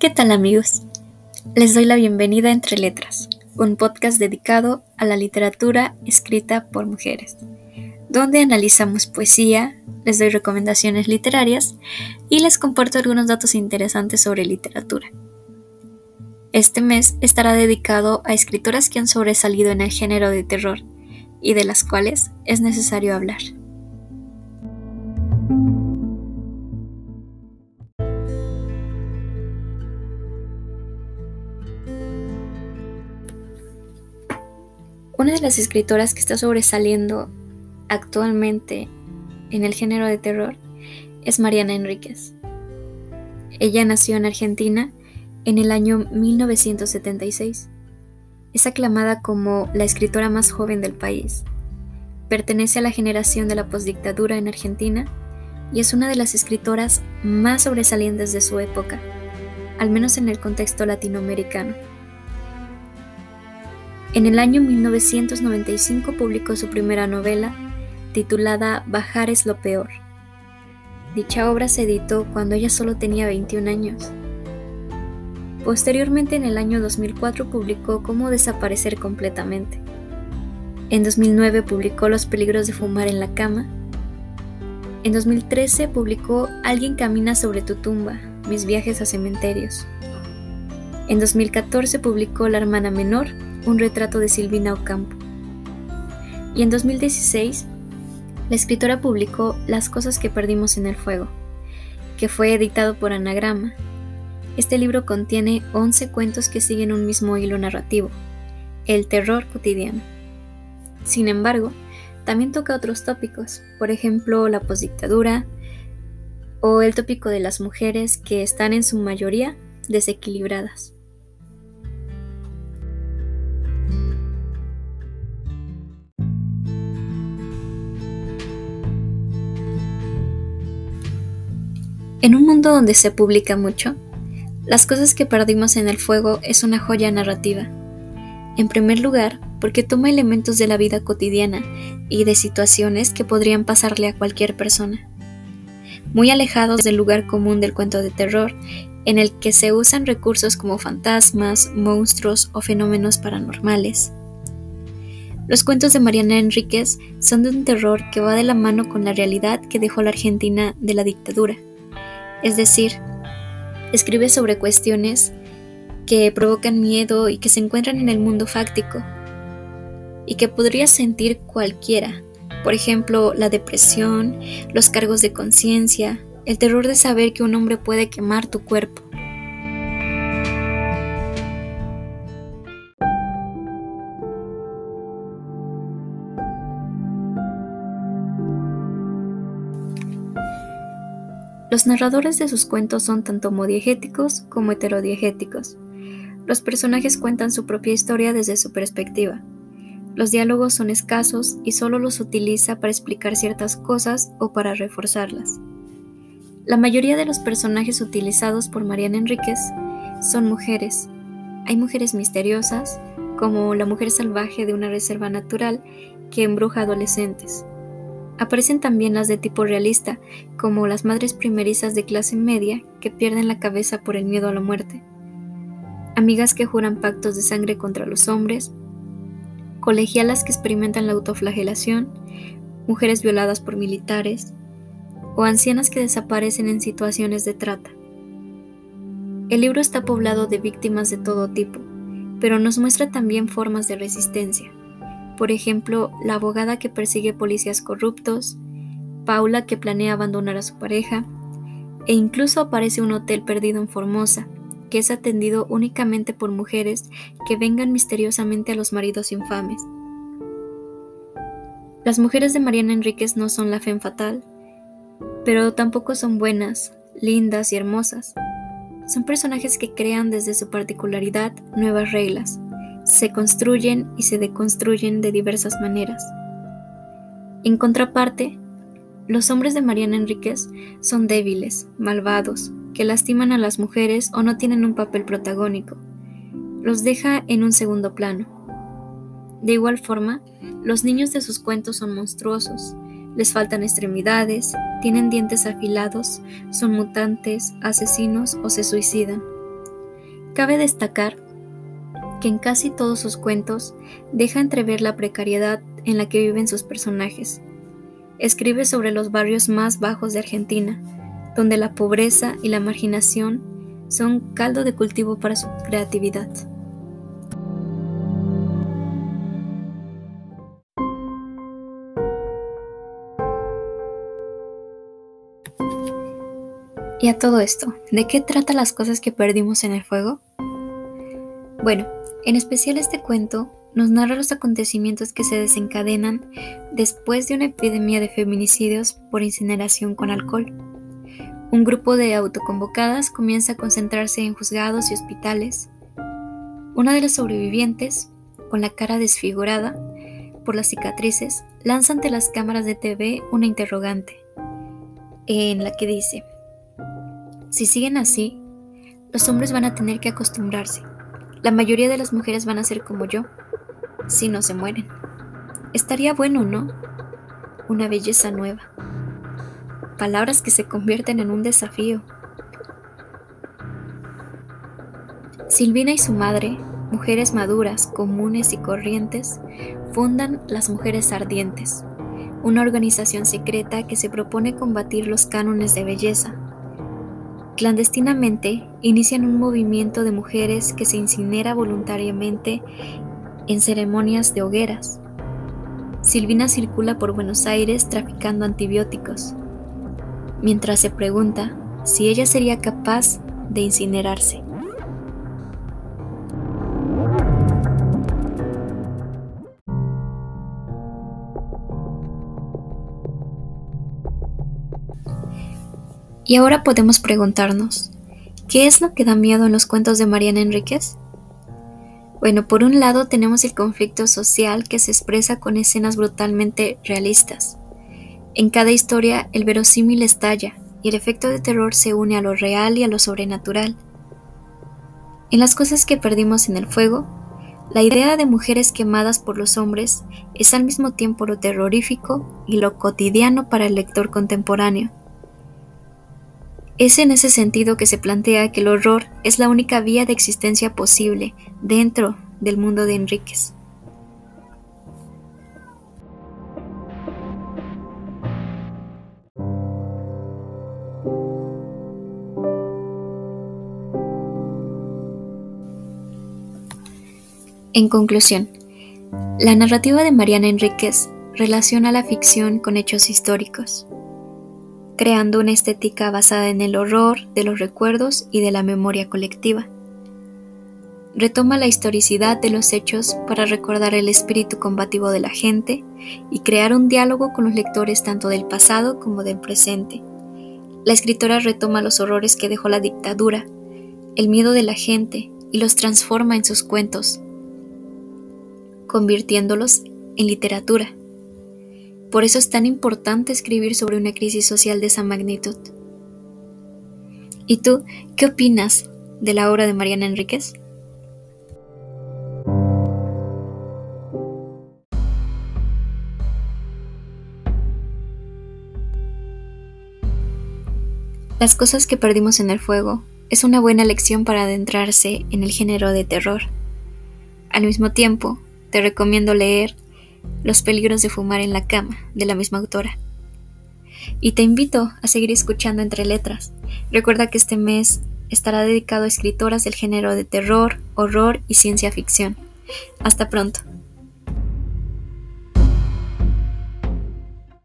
¿Qué tal amigos? Les doy la bienvenida a Entre Letras, un podcast dedicado a la literatura escrita por mujeres, donde analizamos poesía, les doy recomendaciones literarias y les comparto algunos datos interesantes sobre literatura. Este mes estará dedicado a escritoras que han sobresalido en el género de terror y de las cuales es necesario hablar. Una de las escritoras que está sobresaliendo actualmente en el género de terror es Mariana Enríquez. Ella nació en Argentina en el año 1976. Es aclamada como la escritora más joven del país. Pertenece a la generación de la postdictadura en Argentina y es una de las escritoras más sobresalientes de su época, al menos en el contexto latinoamericano. En el año 1995 publicó su primera novela, titulada Bajar es lo peor. Dicha obra se editó cuando ella solo tenía 21 años. Posteriormente, en el año 2004, publicó Cómo desaparecer completamente. En 2009 publicó Los peligros de fumar en la cama. En 2013 publicó Alguien camina sobre tu tumba, mis viajes a cementerios. En 2014 publicó La hermana menor, un retrato de Silvina Ocampo. Y en 2016, la escritora publicó Las cosas que perdimos en el fuego, que fue editado por Anagrama. Este libro contiene 11 cuentos que siguen un mismo hilo narrativo, el terror cotidiano. Sin embargo, también toca otros tópicos, por ejemplo, la posdictadura o el tópico de las mujeres que están en su mayoría desequilibradas. En un mundo donde se publica mucho, Las cosas que perdimos en el fuego es una joya narrativa. En primer lugar, porque toma elementos de la vida cotidiana y de situaciones que podrían pasarle a cualquier persona, muy alejados del lugar común del cuento de terror, en el que se usan recursos como fantasmas, monstruos o fenómenos paranormales. Los cuentos de Mariana Enríquez son de un terror que va de la mano con la realidad que dejó la Argentina de la dictadura es decir, escribe sobre cuestiones que provocan miedo y que se encuentran en el mundo fáctico y que podría sentir cualquiera. Por ejemplo, la depresión, los cargos de conciencia, el terror de saber que un hombre puede quemar tu cuerpo. Los narradores de sus cuentos son tanto homodiegéticos como heterodiegéticos. Los personajes cuentan su propia historia desde su perspectiva. Los diálogos son escasos y solo los utiliza para explicar ciertas cosas o para reforzarlas. La mayoría de los personajes utilizados por Mariana Enríquez son mujeres. Hay mujeres misteriosas, como la mujer salvaje de una reserva natural que embruja adolescentes. Aparecen también las de tipo realista, como las madres primerizas de clase media que pierden la cabeza por el miedo a la muerte, amigas que juran pactos de sangre contra los hombres, colegialas que experimentan la autoflagelación, mujeres violadas por militares. O ancianas que desaparecen en situaciones de trata. El libro está poblado de víctimas de todo tipo, pero nos muestra también formas de resistencia por ejemplo, la abogada que persigue policías corruptos, Paula que planea abandonar a su pareja, e incluso aparece un hotel perdido en Formosa, que es atendido únicamente por mujeres que vengan misteriosamente a los maridos infames. Las mujeres de Mariana Enríquez no son la fe fatal, pero tampoco son buenas, lindas y hermosas. Son personajes que crean desde su particularidad nuevas reglas, se construyen y se deconstruyen de diversas maneras. En contraparte, los hombres de Mariana Enríquez son débiles, malvados, que lastiman a las mujeres o no tienen un papel protagónico. Los deja en un segundo plano. De igual forma, los niños de sus cuentos son monstruosos, les faltan extremidades, tienen dientes afilados, son mutantes, asesinos o se suicidan. Cabe destacar que en casi todos sus cuentos deja entrever la precariedad en la que viven sus personajes. Escribe sobre los barrios más bajos de Argentina, donde la pobreza y la marginación son caldo de cultivo para su creatividad. Y a todo esto, ¿de qué trata las cosas que perdimos en el fuego? Bueno, en especial este cuento nos narra los acontecimientos que se desencadenan después de una epidemia de feminicidios por incineración con alcohol. Un grupo de autoconvocadas comienza a concentrarse en juzgados y hospitales. Una de las sobrevivientes, con la cara desfigurada por las cicatrices, lanza ante las cámaras de TV una interrogante, en la que dice, si siguen así, los hombres van a tener que acostumbrarse. La mayoría de las mujeres van a ser como yo, si no se mueren. Estaría bueno, ¿no? Una belleza nueva. Palabras que se convierten en un desafío. Silvina y su madre, mujeres maduras, comunes y corrientes, fundan las Mujeres Ardientes, una organización secreta que se propone combatir los cánones de belleza Clandestinamente, inician un movimiento de mujeres que se incinera voluntariamente en ceremonias de hogueras. Silvina circula por Buenos Aires traficando antibióticos, mientras se pregunta si ella sería capaz de incinerarse. Y ahora podemos preguntarnos, ¿qué es lo que da miedo en los cuentos de Mariana Enríquez? Bueno, por un lado tenemos el conflicto social que se expresa con escenas brutalmente realistas. En cada historia el verosímil estalla y el efecto de terror se une a lo real y a lo sobrenatural. En las cosas que perdimos en el fuego, la idea de mujeres quemadas por los hombres es al mismo tiempo lo terrorífico y lo cotidiano para el lector contemporáneo. Es en ese sentido que se plantea que el horror es la única vía de existencia posible dentro del mundo de Enríquez. En conclusión, la narrativa de Mariana Enríquez relaciona la ficción con hechos históricos creando una estética basada en el horror de los recuerdos y de la memoria colectiva. Retoma la historicidad de los hechos para recordar el espíritu combativo de la gente y crear un diálogo con los lectores tanto del pasado como del presente. La escritora retoma los horrores que dejó la dictadura, el miedo de la gente y los transforma en sus cuentos, convirtiéndolos en literatura. Por eso es tan importante escribir sobre una crisis social de esa magnitud. ¿Y tú qué opinas de la obra de Mariana Enríquez? Las cosas que perdimos en el fuego es una buena lección para adentrarse en el género de terror. Al mismo tiempo, te recomiendo leer los peligros de fumar en la cama, de la misma autora. Y te invito a seguir escuchando entre letras. Recuerda que este mes estará dedicado a escritoras del género de terror, horror y ciencia ficción. Hasta pronto.